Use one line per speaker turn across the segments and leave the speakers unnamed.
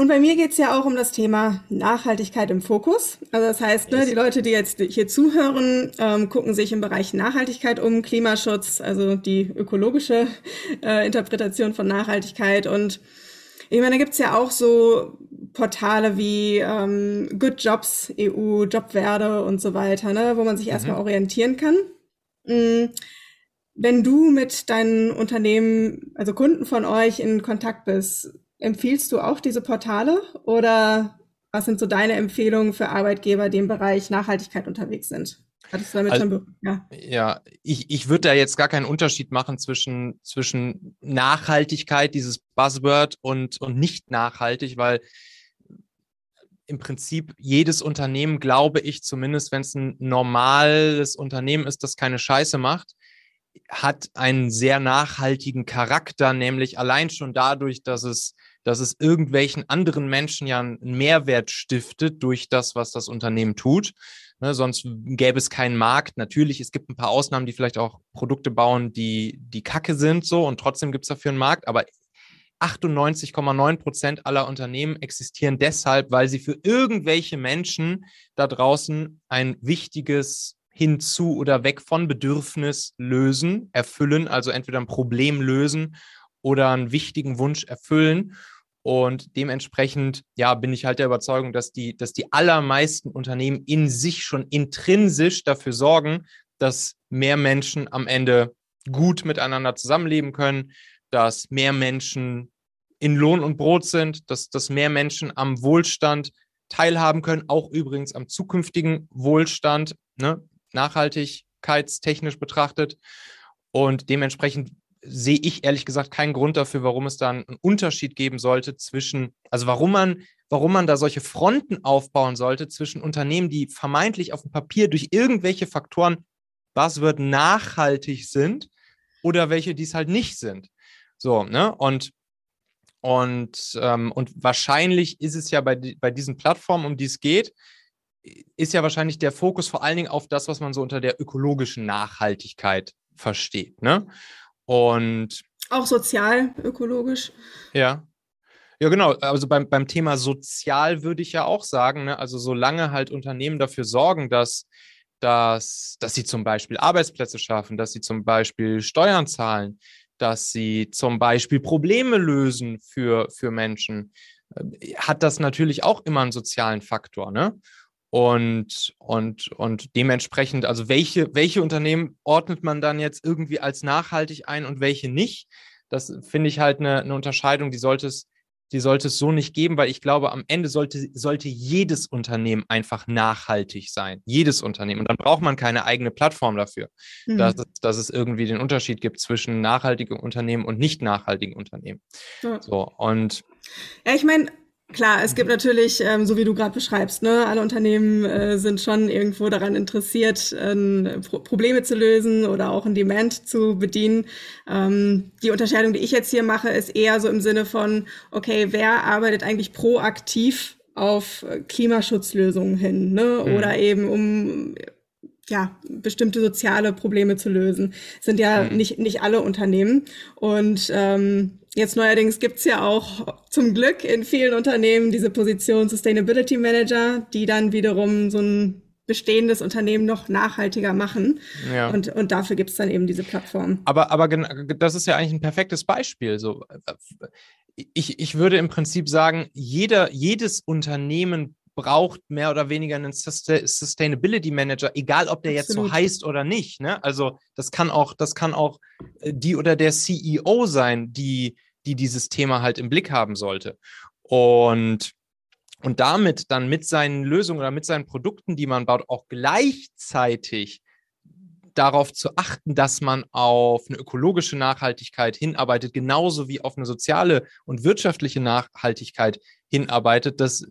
Und bei mir geht es ja auch um das Thema Nachhaltigkeit im Fokus. Also das heißt, ne, die Leute, die jetzt hier zuhören, ähm, gucken sich im Bereich Nachhaltigkeit um, Klimaschutz, also die ökologische äh, Interpretation von Nachhaltigkeit. Und ich meine, da gibt's ja auch so Portale wie ähm, Good Jobs, EU, Jobwerde und so weiter, ne, wo man sich mhm. erstmal orientieren kann. Mhm. Wenn du mit deinen Unternehmen, also Kunden von euch in Kontakt bist, Empfiehlst du auch diese Portale oder was sind so deine Empfehlungen für Arbeitgeber, die im Bereich Nachhaltigkeit unterwegs sind?
Hattest du damit also, schon ja. ja, ich, ich würde da jetzt gar keinen Unterschied machen zwischen, zwischen Nachhaltigkeit, dieses Buzzword und, und nicht nachhaltig, weil im Prinzip jedes Unternehmen, glaube ich, zumindest wenn es ein normales Unternehmen ist, das keine Scheiße macht, hat einen sehr nachhaltigen Charakter, nämlich allein schon dadurch, dass es dass es irgendwelchen anderen Menschen ja einen Mehrwert stiftet durch das, was das Unternehmen tut. Ne, sonst gäbe es keinen Markt. Natürlich, es gibt ein paar Ausnahmen, die vielleicht auch Produkte bauen, die, die kacke sind, so und trotzdem gibt es dafür einen Markt. Aber 98,9 Prozent aller Unternehmen existieren deshalb, weil sie für irgendwelche Menschen da draußen ein wichtiges hinzu oder weg von Bedürfnis lösen, erfüllen, also entweder ein Problem lösen oder einen wichtigen Wunsch erfüllen. Und dementsprechend, ja, bin ich halt der Überzeugung, dass die, dass die allermeisten Unternehmen in sich schon intrinsisch dafür sorgen, dass mehr Menschen am Ende gut miteinander zusammenleben können, dass mehr Menschen in Lohn und Brot sind, dass, dass mehr Menschen am Wohlstand teilhaben können, auch übrigens am zukünftigen Wohlstand, ne, nachhaltigkeitstechnisch betrachtet. Und dementsprechend sehe ich ehrlich gesagt keinen Grund dafür, warum es da einen Unterschied geben sollte zwischen, also warum man, warum man da solche Fronten aufbauen sollte zwischen Unternehmen, die vermeintlich auf dem Papier durch irgendwelche Faktoren Buzzword nachhaltig sind oder welche, die es halt nicht sind. So, ne? Und und, ähm, und wahrscheinlich ist es ja bei, bei diesen Plattformen, um die es geht, ist ja wahrscheinlich der Fokus vor allen Dingen auf das, was man so unter der ökologischen Nachhaltigkeit versteht. Ne? Und
auch sozial, ökologisch.
Ja. Ja, genau. Also beim, beim Thema sozial würde ich ja auch sagen, ne, also solange halt Unternehmen dafür sorgen, dass, dass, dass sie zum Beispiel Arbeitsplätze schaffen, dass sie zum Beispiel Steuern zahlen, dass sie zum Beispiel Probleme lösen für, für Menschen, äh, hat das natürlich auch immer einen sozialen Faktor. Ne? Und, und, und dementsprechend, also welche, welche Unternehmen ordnet man dann jetzt irgendwie als nachhaltig ein und welche nicht? Das finde ich halt eine, eine Unterscheidung, die sollte es, die sollte es so nicht geben, weil ich glaube, am Ende sollte, sollte jedes Unternehmen einfach nachhaltig sein. Jedes Unternehmen. Und dann braucht man keine eigene Plattform dafür, mhm. dass, dass es irgendwie den Unterschied gibt zwischen nachhaltigen Unternehmen und nicht nachhaltigen Unternehmen. Ja. So, und
ja, ich meine, Klar, es gibt natürlich, ähm, so wie du gerade beschreibst, ne, alle Unternehmen äh, sind schon irgendwo daran interessiert, äh, Pro Probleme zu lösen oder auch ein Demand zu bedienen. Ähm, die Unterscheidung, die ich jetzt hier mache, ist eher so im Sinne von, okay, wer arbeitet eigentlich proaktiv auf Klimaschutzlösungen hin, ne? Mhm. Oder eben um ja, bestimmte soziale Probleme zu lösen. Das sind ja mhm. nicht, nicht alle Unternehmen. Und ähm, Jetzt neuerdings gibt's ja auch zum Glück in vielen Unternehmen diese Position Sustainability Manager, die dann wiederum so ein bestehendes Unternehmen noch nachhaltiger machen. Ja. Und, und dafür gibt's dann eben diese Plattform.
Aber, aber das ist ja eigentlich ein perfektes Beispiel. So, ich, ich würde im Prinzip sagen, jeder, jedes Unternehmen braucht mehr oder weniger einen Sustainability Manager, egal ob der Absolut. jetzt so heißt oder nicht. Ne? Also das kann auch, das kann auch äh, die oder der CEO sein, die, die dieses Thema halt im Blick haben sollte. Und, und damit dann mit seinen Lösungen oder mit seinen Produkten, die man baut, auch gleichzeitig darauf zu achten, dass man auf eine ökologische Nachhaltigkeit hinarbeitet, genauso wie auf eine soziale und wirtschaftliche Nachhaltigkeit hinarbeitet. Das,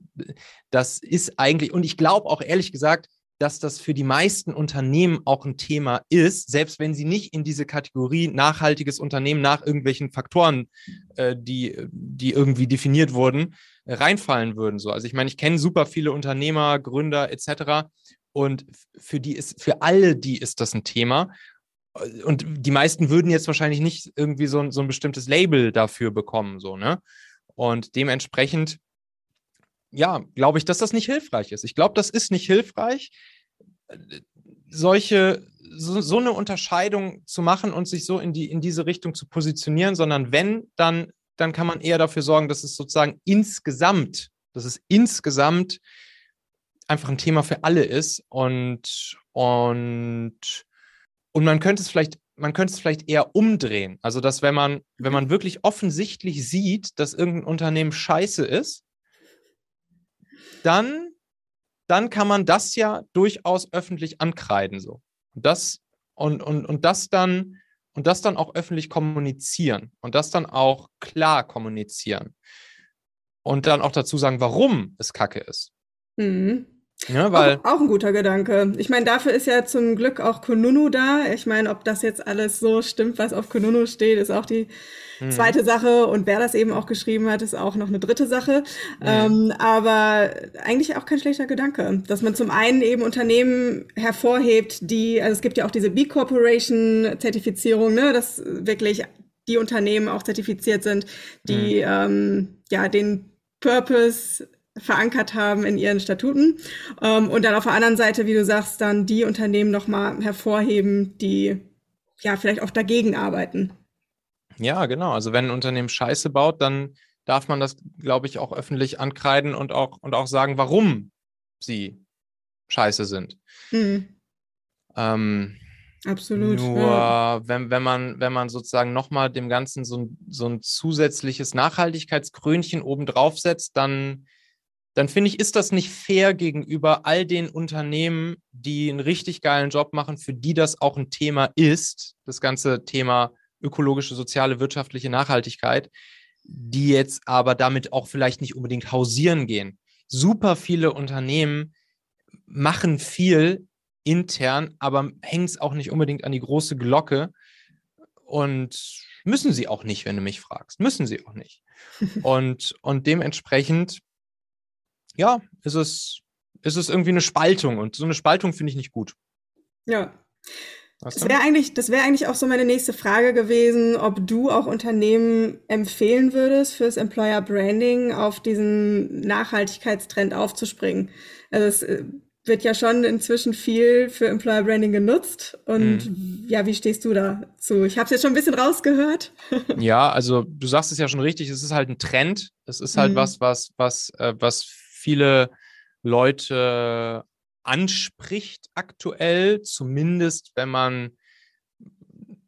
das ist eigentlich, und ich glaube auch ehrlich gesagt, dass das für die meisten Unternehmen auch ein Thema ist, selbst wenn sie nicht in diese Kategorie nachhaltiges Unternehmen nach irgendwelchen Faktoren, äh, die, die irgendwie definiert wurden, reinfallen würden. So. Also ich meine, ich kenne super viele Unternehmer, Gründer etc. Und für die ist, für alle die ist das ein Thema. Und die meisten würden jetzt wahrscheinlich nicht irgendwie so ein, so ein bestimmtes Label dafür bekommen, so, ne? Und dementsprechend ja, glaube ich, dass das nicht hilfreich ist. Ich glaube, das ist nicht hilfreich, solche, so, so, eine Unterscheidung zu machen und sich so in, die, in diese Richtung zu positionieren, sondern wenn, dann, dann kann man eher dafür sorgen, dass es sozusagen insgesamt, dass es insgesamt einfach ein Thema für alle ist und, und, und man könnte es vielleicht man könnte es vielleicht eher umdrehen. Also, dass wenn man, wenn man wirklich offensichtlich sieht, dass irgendein Unternehmen scheiße ist, dann, dann kann man das ja durchaus öffentlich ankreiden. So. Und das, und, und, und das dann, und das dann auch öffentlich kommunizieren und das dann auch klar kommunizieren. Und dann auch dazu sagen, warum es Kacke ist.
Mhm. Ja, weil auch, auch, ein guter Gedanke. Ich meine, dafür ist ja zum Glück auch Kununu da. Ich meine, ob das jetzt alles so stimmt, was auf Kununu steht, ist auch die mhm. zweite Sache. Und wer das eben auch geschrieben hat, ist auch noch eine dritte Sache. Mhm. Ähm, aber eigentlich auch kein schlechter Gedanke, dass man zum einen eben Unternehmen hervorhebt, die, also es gibt ja auch diese B Corporation Zertifizierung, ne, dass wirklich die Unternehmen auch zertifiziert sind, die mhm. ähm, ja den Purpose verankert haben in ihren Statuten. Ähm, und dann auf der anderen Seite, wie du sagst, dann die Unternehmen nochmal hervorheben, die ja vielleicht auch dagegen arbeiten.
Ja, genau. Also wenn ein Unternehmen Scheiße baut, dann darf man das, glaube ich, auch öffentlich ankreiden und auch, und auch sagen, warum sie scheiße sind. Mhm. Ähm,
Absolut.
Nur ja. wenn, wenn, man, wenn man sozusagen nochmal dem Ganzen so ein, so ein zusätzliches Nachhaltigkeitskrönchen obendrauf setzt, dann dann finde ich, ist das nicht fair gegenüber all den Unternehmen, die einen richtig geilen Job machen, für die das auch ein Thema ist, das ganze Thema ökologische, soziale, wirtschaftliche Nachhaltigkeit, die jetzt aber damit auch vielleicht nicht unbedingt hausieren gehen. Super viele Unternehmen machen viel intern, aber hängen es auch nicht unbedingt an die große Glocke und müssen sie auch nicht, wenn du mich fragst. Müssen sie auch nicht. Und, und dementsprechend ja, ist es, ist es irgendwie eine Spaltung und so eine Spaltung finde ich nicht gut.
Ja. Das wäre eigentlich, das wäre eigentlich auch so meine nächste Frage gewesen, ob du auch Unternehmen empfehlen würdest, fürs Employer Branding auf diesen Nachhaltigkeitstrend aufzuspringen. Also es äh, wird ja schon inzwischen viel für Employer Branding genutzt. Und mhm. ja, wie stehst du dazu? Ich habe es jetzt schon ein bisschen rausgehört.
ja, also du sagst es ja schon richtig, es ist halt ein Trend. Es ist halt mhm. was, was, was, äh, was viele Leute anspricht aktuell, zumindest wenn man,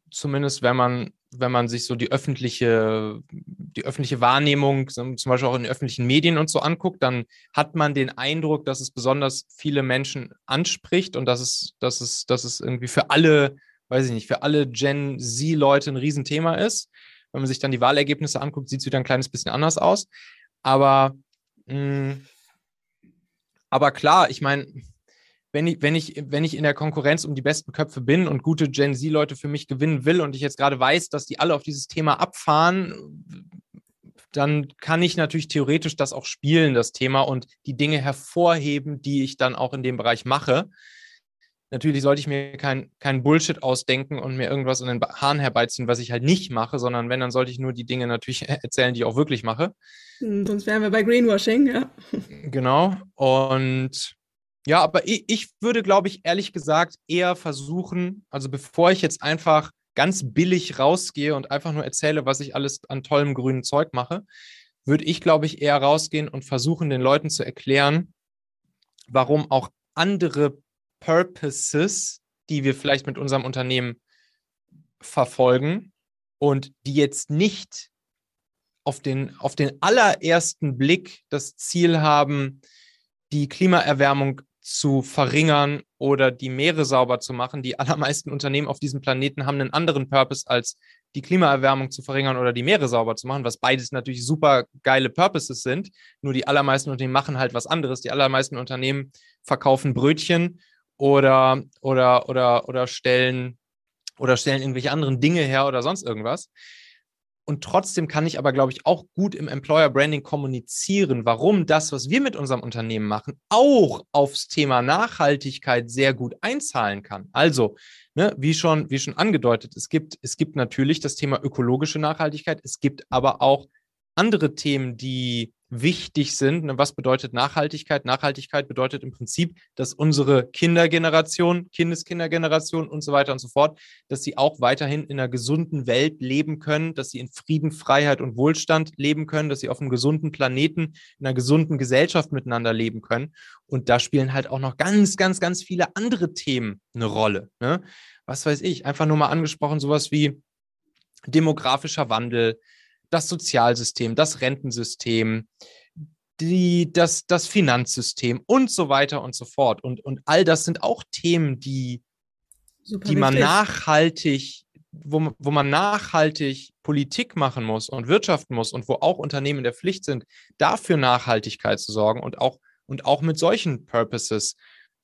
zumindest wenn man, wenn man sich so die öffentliche, die öffentliche Wahrnehmung, zum Beispiel auch in den öffentlichen Medien und so anguckt, dann hat man den Eindruck, dass es besonders viele Menschen anspricht und dass es, dass es, dass es irgendwie für alle, weiß ich nicht, für alle Gen Z-Leute ein Riesenthema ist. Wenn man sich dann die Wahlergebnisse anguckt, sieht es wieder ein kleines bisschen anders aus. Aber mh, mm, aber klar, ich meine, wenn ich, wenn, ich, wenn ich in der Konkurrenz um die besten Köpfe bin und gute Gen Z-Leute für mich gewinnen will und ich jetzt gerade weiß, dass die alle auf dieses Thema abfahren, dann kann ich natürlich theoretisch das auch spielen, das Thema, und die Dinge hervorheben, die ich dann auch in dem Bereich mache. Natürlich sollte ich mir kein, kein Bullshit ausdenken und mir irgendwas in den Haaren herbeiziehen, was ich halt nicht mache, sondern wenn, dann sollte ich nur die Dinge natürlich erzählen, die ich auch wirklich mache.
Hm, sonst wären wir bei Greenwashing, ja.
Genau. Und ja, aber ich, ich würde, glaube ich, ehrlich gesagt eher versuchen, also bevor ich jetzt einfach ganz billig rausgehe und einfach nur erzähle, was ich alles an tollem grünen Zeug mache, würde ich, glaube ich, eher rausgehen und versuchen, den Leuten zu erklären, warum auch andere Purposes, die wir vielleicht mit unserem Unternehmen verfolgen und die jetzt nicht auf den, auf den allerersten Blick das Ziel haben, die Klimaerwärmung zu verringern oder die Meere sauber zu machen. Die allermeisten Unternehmen auf diesem Planeten haben einen anderen Purpose als die Klimaerwärmung zu verringern oder die Meere sauber zu machen, was beides natürlich super geile Purposes sind. Nur die allermeisten Unternehmen machen halt was anderes. Die allermeisten Unternehmen verkaufen Brötchen oder, oder, oder, oder stellen oder stellen irgendwelche anderen Dinge her oder sonst irgendwas. Und trotzdem kann ich aber, glaube ich, auch gut im Employer Branding kommunizieren, warum das, was wir mit unserem Unternehmen machen, auch aufs Thema Nachhaltigkeit sehr gut einzahlen kann. Also, ne, wie, schon, wie schon angedeutet, es gibt, es gibt natürlich das Thema ökologische Nachhaltigkeit, es gibt aber auch andere Themen, die wichtig sind. Ne, was bedeutet Nachhaltigkeit? Nachhaltigkeit bedeutet im Prinzip, dass unsere Kindergeneration, Kindeskindergeneration und so weiter und so fort, dass sie auch weiterhin in einer gesunden Welt leben können, dass sie in Frieden, Freiheit und Wohlstand leben können, dass sie auf einem gesunden Planeten, in einer gesunden Gesellschaft miteinander leben können. Und da spielen halt auch noch ganz, ganz, ganz viele andere Themen eine Rolle. Ne? Was weiß ich, einfach nur mal angesprochen, sowas wie demografischer Wandel, das Sozialsystem, das Rentensystem, die, das, das Finanzsystem und so weiter und so fort. Und, und all das sind auch Themen, die, die man nachhaltig, wo, wo man nachhaltig Politik machen muss und wirtschaften muss und wo auch Unternehmen in der Pflicht sind, dafür Nachhaltigkeit zu sorgen und auch, und auch mit solchen Purposes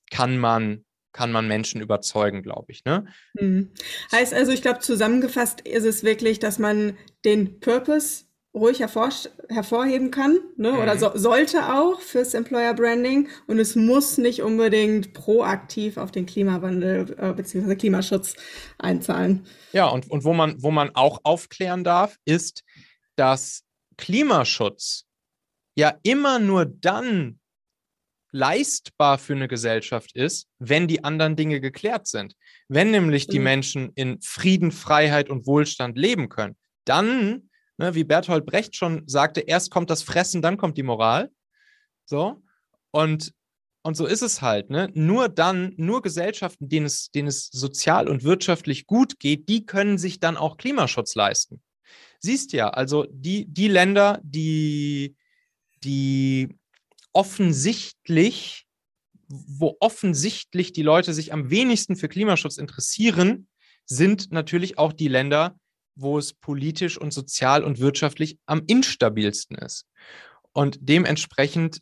kann man kann man Menschen überzeugen, glaube ich. Ne?
Hm. Heißt also, ich glaube, zusammengefasst ist es wirklich, dass man den Purpose ruhig hervor, hervorheben kann ne? Mhm. oder so, sollte auch fürs Employer Branding und es muss nicht unbedingt proaktiv auf den Klimawandel äh, bzw. Klimaschutz einzahlen.
Ja, und, und wo, man, wo man auch aufklären darf, ist, dass Klimaschutz ja immer nur dann leistbar für eine Gesellschaft ist, wenn die anderen Dinge geklärt sind. Wenn nämlich die mhm. Menschen in Frieden, Freiheit und Wohlstand leben können, dann, ne, wie Bertolt Brecht schon sagte, erst kommt das Fressen, dann kommt die Moral. So. Und, und so ist es halt. Ne? Nur dann, nur Gesellschaften, denen es, denen es sozial und wirtschaftlich gut geht, die können sich dann auch Klimaschutz leisten. Siehst ja, also die, die Länder, die, die offensichtlich, wo offensichtlich die Leute sich am wenigsten für Klimaschutz interessieren, sind natürlich auch die Länder, wo es politisch und sozial und wirtschaftlich am instabilsten ist. Und dementsprechend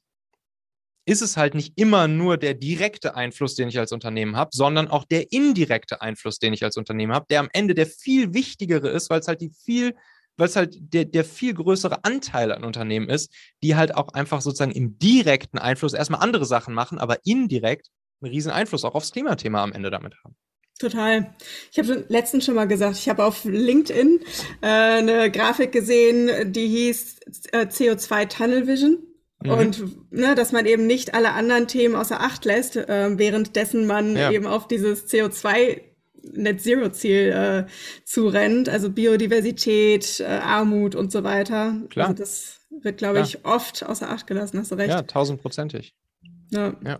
ist es halt nicht immer nur der direkte Einfluss, den ich als Unternehmen habe, sondern auch der indirekte Einfluss, den ich als Unternehmen habe, der am Ende der viel wichtigere ist, weil es halt die viel weil es halt der, der viel größere Anteil an Unternehmen ist, die halt auch einfach sozusagen im direkten Einfluss erstmal andere Sachen machen, aber indirekt einen riesen Einfluss auch aufs Klimathema am Ende damit haben.
Total. Ich habe letztens schon mal gesagt, ich habe auf LinkedIn äh, eine Grafik gesehen, die hieß äh, CO2 Tunnel Vision. Mhm. Und ne, dass man eben nicht alle anderen Themen außer Acht lässt, äh, währenddessen man ja. eben auf dieses CO2 Net Zero Ziel äh, zurennt, also Biodiversität, äh, Armut und so weiter.
Klar.
Also das wird, glaube ich, oft außer Acht gelassen, hast du recht.
Ja, tausendprozentig. Ja. ja.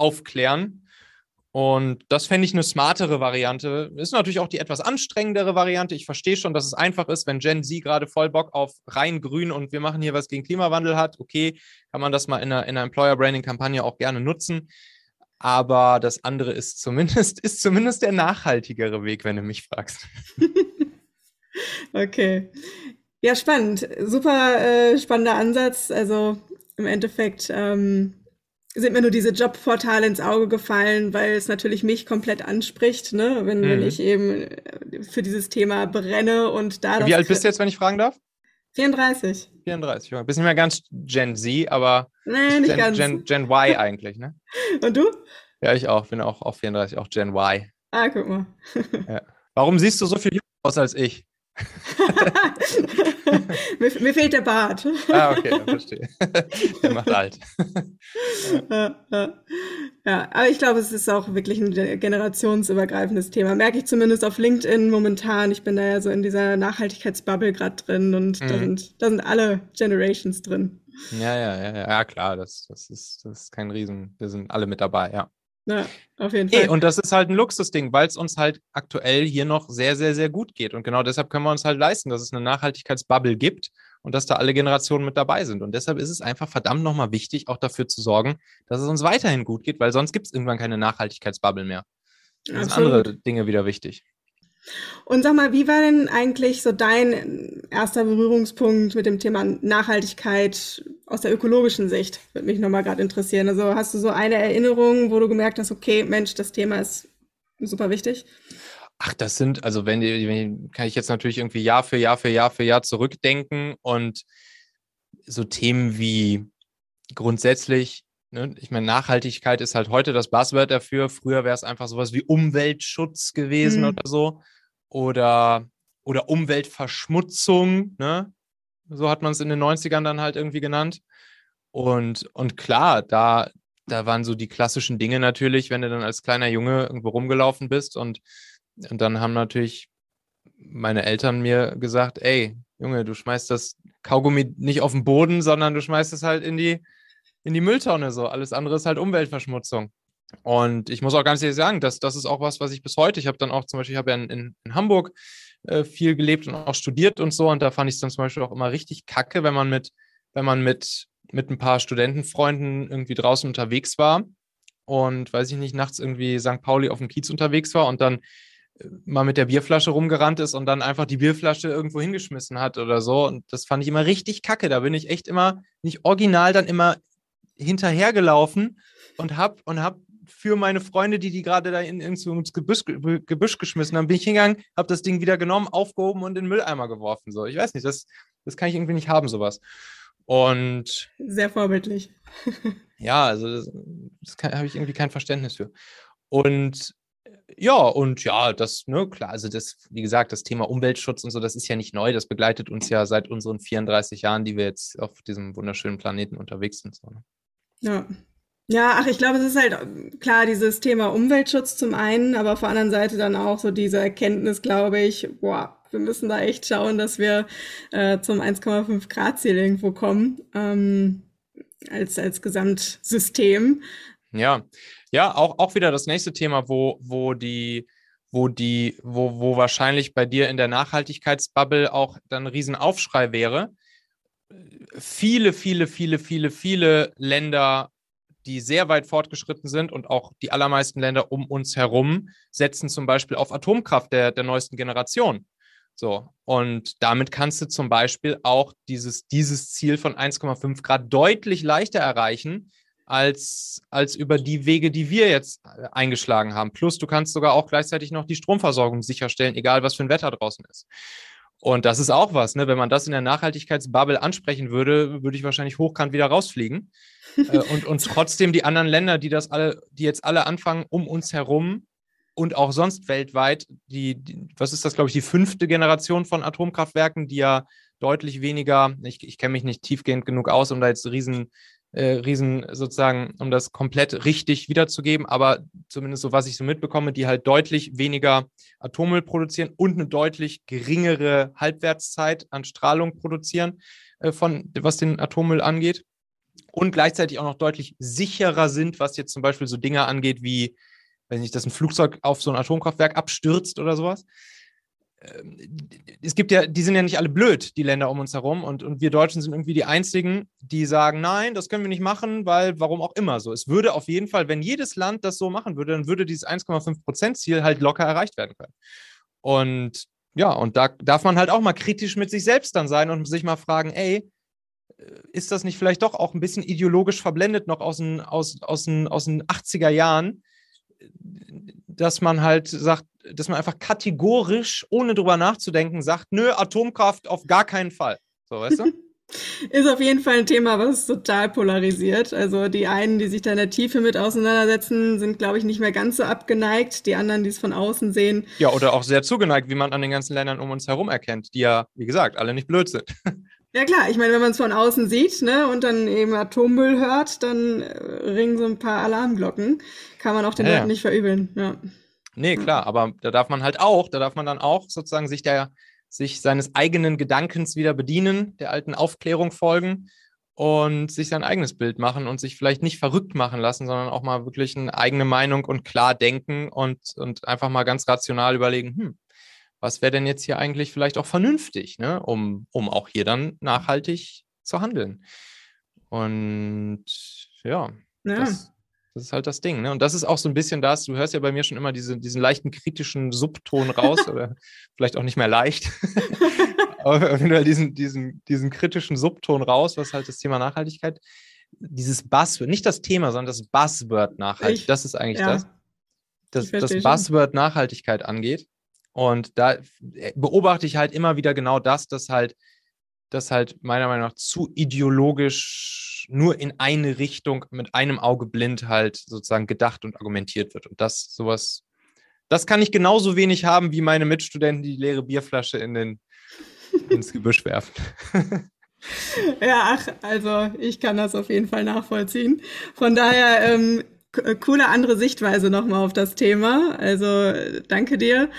aufklären. Und das fände ich eine smartere Variante. Ist natürlich auch die etwas anstrengendere Variante. Ich verstehe schon, dass es einfach ist, wenn Gen Z gerade voll Bock auf rein grün und wir machen hier was gegen Klimawandel hat. Okay, kann man das mal in einer, in einer Employer Branding Kampagne auch gerne nutzen. Aber das andere ist zumindest, ist zumindest der nachhaltigere Weg, wenn du mich fragst.
okay. Ja, spannend. Super äh, spannender Ansatz. Also im Endeffekt ähm, sind mir nur diese Jobportale ins Auge gefallen, weil es natürlich mich komplett anspricht, ne? wenn, mhm. wenn ich eben äh, für dieses Thema brenne und da.
Wie alt bist du jetzt, wenn ich fragen darf?
34.
34, ja. Bist nicht mehr ganz Gen Z, aber
nee, nicht
Gen,
ganz.
Gen, Gen Y eigentlich, ne?
Und du?
Ja, ich auch. Bin auch auf 34, auch Gen Y.
Ah, guck mal.
ja. Warum siehst du so viel jünger aus als ich?
mir, mir, fehlt der Bart.
ah, okay, verstehe. der macht alt.
ja, ja. ja, aber ich glaube, es ist auch wirklich ein generationsübergreifendes Thema. Merke ich zumindest auf LinkedIn momentan. Ich bin da ja so in dieser Nachhaltigkeitsbubble gerade drin und mhm. da, sind, da sind alle Generations drin.
Ja, ja, ja, ja, klar, das, das, ist, das ist kein Riesen. Wir sind alle mit dabei, ja.
Ja, auf jeden Fall.
Hey, und das ist halt ein Luxusding, weil es uns halt aktuell hier noch sehr, sehr, sehr gut geht. Und genau deshalb können wir uns halt leisten, dass es eine Nachhaltigkeitsbubble gibt und dass da alle Generationen mit dabei sind. Und deshalb ist es einfach verdammt nochmal wichtig, auch dafür zu sorgen, dass es uns weiterhin gut geht, weil sonst gibt es irgendwann keine Nachhaltigkeitsbubble mehr. Da sind andere Dinge wieder wichtig.
Und sag mal, wie war denn eigentlich so dein erster Berührungspunkt mit dem Thema Nachhaltigkeit aus der ökologischen Sicht? Würde mich nochmal gerade interessieren. Also hast du so eine Erinnerung, wo du gemerkt hast, okay, Mensch, das Thema ist super wichtig?
Ach, das sind, also wenn, wenn kann ich jetzt natürlich irgendwie Jahr für Jahr für Jahr für Jahr zurückdenken und so Themen wie grundsätzlich Ne? Ich meine, Nachhaltigkeit ist halt heute das Buzzword dafür. Früher wäre es einfach sowas wie Umweltschutz gewesen mhm. oder so. Oder, oder Umweltverschmutzung. Ne? So hat man es in den 90ern dann halt irgendwie genannt. Und, und klar, da, da waren so die klassischen Dinge natürlich, wenn du dann als kleiner Junge irgendwo rumgelaufen bist. Und, und dann haben natürlich meine Eltern mir gesagt, ey, Junge, du schmeißt das Kaugummi nicht auf den Boden, sondern du schmeißt es halt in die, in die Mülltonne so. Alles andere ist halt Umweltverschmutzung. Und ich muss auch ganz ehrlich sagen, dass das ist auch was, was ich bis heute, ich habe dann auch zum Beispiel, ich habe ja in, in, in Hamburg äh, viel gelebt und auch studiert und so. Und da fand ich es dann zum Beispiel auch immer richtig kacke, wenn man mit, wenn man mit, mit ein paar Studentenfreunden irgendwie draußen unterwegs war und weiß ich nicht, nachts irgendwie St. Pauli auf dem Kiez unterwegs war und dann äh, mal mit der Bierflasche rumgerannt ist und dann einfach die Bierflasche irgendwo hingeschmissen hat oder so. Und das fand ich immer richtig kacke. Da bin ich echt immer, nicht original, dann immer hinterhergelaufen und hab und hab für meine Freunde, die die gerade da in, ins, ins Gebüsch, Gebüsch, geschmissen haben, bin ich hingegangen, habe das Ding wieder genommen, aufgehoben und in den Mülleimer geworfen. So, ich weiß nicht, das, das kann ich irgendwie nicht haben, sowas. Und
sehr vorbildlich.
ja, also das, das habe ich irgendwie kein Verständnis für. Und ja, und ja, das, ne, klar, also das, wie gesagt, das Thema Umweltschutz und so, das ist ja nicht neu, das begleitet uns ja seit unseren 34 Jahren, die wir jetzt auf diesem wunderschönen Planeten unterwegs sind. So, ne?
Ja. Ja, ach, ich glaube, es ist halt klar dieses Thema Umweltschutz zum einen, aber auf der anderen Seite dann auch so diese Erkenntnis, glaube ich, boah, wir müssen da echt schauen, dass wir äh, zum 1,5 Grad Ziel irgendwo kommen ähm, als als Gesamtsystem.
Ja, ja, auch auch wieder das nächste Thema, wo wo die wo die wo wo wahrscheinlich bei dir in der Nachhaltigkeitsbubble auch dann ein Riesenaufschrei wäre viele, viele, viele, viele, viele Länder, die sehr weit fortgeschritten sind und auch die allermeisten Länder um uns herum setzen zum Beispiel auf Atomkraft der, der neuesten Generation. So, und damit kannst du zum Beispiel auch dieses, dieses Ziel von 1,5 Grad deutlich leichter erreichen, als, als über die Wege, die wir jetzt äh, eingeschlagen haben. Plus, du kannst sogar auch gleichzeitig noch die Stromversorgung sicherstellen, egal was für ein Wetter draußen ist. Und das ist auch was, ne? Wenn man das in der Nachhaltigkeitsbubble ansprechen würde, würde ich wahrscheinlich hochkant wieder rausfliegen. äh, und, und trotzdem die anderen Länder, die das alle, die jetzt alle anfangen, um uns herum und auch sonst weltweit, die, die was ist das, glaube ich, die fünfte Generation von Atomkraftwerken, die ja deutlich weniger, ich, ich kenne mich nicht tiefgehend genug aus, um da jetzt riesen äh, Riesen sozusagen, um das komplett richtig wiederzugeben, aber zumindest so, was ich so mitbekomme, die halt deutlich weniger Atommüll produzieren und eine deutlich geringere Halbwertszeit an Strahlung produzieren, äh, von was den Atommüll angeht. Und gleichzeitig auch noch deutlich sicherer sind, was jetzt zum Beispiel so Dinge angeht, wie, wenn nicht, dass ein Flugzeug auf so ein Atomkraftwerk abstürzt oder sowas. Ähm, es gibt ja, die sind ja nicht alle blöd, die Länder um uns herum. Und, und wir Deutschen sind irgendwie die einzigen, die sagen, nein, das können wir nicht machen, weil warum auch immer so. Es würde auf jeden Fall, wenn jedes Land das so machen würde, dann würde dieses 1,5% Ziel halt locker erreicht werden können. Und ja, und da darf man halt auch mal kritisch mit sich selbst dann sein und sich mal fragen, ey, ist das nicht vielleicht doch auch ein bisschen ideologisch verblendet noch aus den, aus, aus den, aus den 80er Jahren, dass man halt sagt, dass man einfach kategorisch, ohne drüber nachzudenken, sagt, nö, Atomkraft auf gar keinen Fall. So, weißt du?
Ist auf jeden Fall ein Thema, was total polarisiert. Also die einen, die sich da in der Tiefe mit auseinandersetzen, sind, glaube ich, nicht mehr ganz so abgeneigt. Die anderen, die es von außen sehen.
Ja, oder auch sehr zugeneigt, wie man an den ganzen Ländern um uns herum erkennt, die ja, wie gesagt, alle nicht blöd sind.
Ja klar, ich meine, wenn man es von außen sieht ne, und dann eben Atommüll hört, dann äh, ringen so ein paar Alarmglocken. Kann man auch den ja, Leuten ja. nicht verübeln. Ja.
Nee, klar, aber da darf man halt auch, da darf man dann auch sozusagen sich der sich seines eigenen Gedankens wieder bedienen, der alten Aufklärung folgen und sich sein eigenes Bild machen und sich vielleicht nicht verrückt machen lassen, sondern auch mal wirklich eine eigene Meinung und klar denken und, und einfach mal ganz rational überlegen, hm, was wäre denn jetzt hier eigentlich vielleicht auch vernünftig, ne? um, um auch hier dann nachhaltig zu handeln. Und ja, ja. Das, das ist halt das Ding. Ne? Und das ist auch so ein bisschen das, du hörst ja bei mir schon immer diese, diesen leichten kritischen Subton raus, oder vielleicht auch nicht mehr leicht. Aber wenn du diesen, diesen, diesen kritischen Subton raus, was halt das Thema Nachhaltigkeit, dieses Buzzword, nicht das Thema, sondern das Buzzword Nachhaltigkeit, das ist eigentlich ja, das. Das, das Buzzword Nachhaltigkeit angeht. Und da äh, beobachte ich halt immer wieder genau das, dass halt, dass halt meiner Meinung nach zu ideologisch nur in eine Richtung mit einem Auge blind halt sozusagen gedacht und argumentiert wird. Und das sowas, das kann ich genauso wenig haben wie meine Mitstudenten, die, die leere Bierflasche in den, ins Gebüsch werfen.
Ja, ach, also ich kann das auf jeden Fall nachvollziehen. Von daher, ähm, coole andere Sichtweise nochmal auf das Thema. Also danke dir.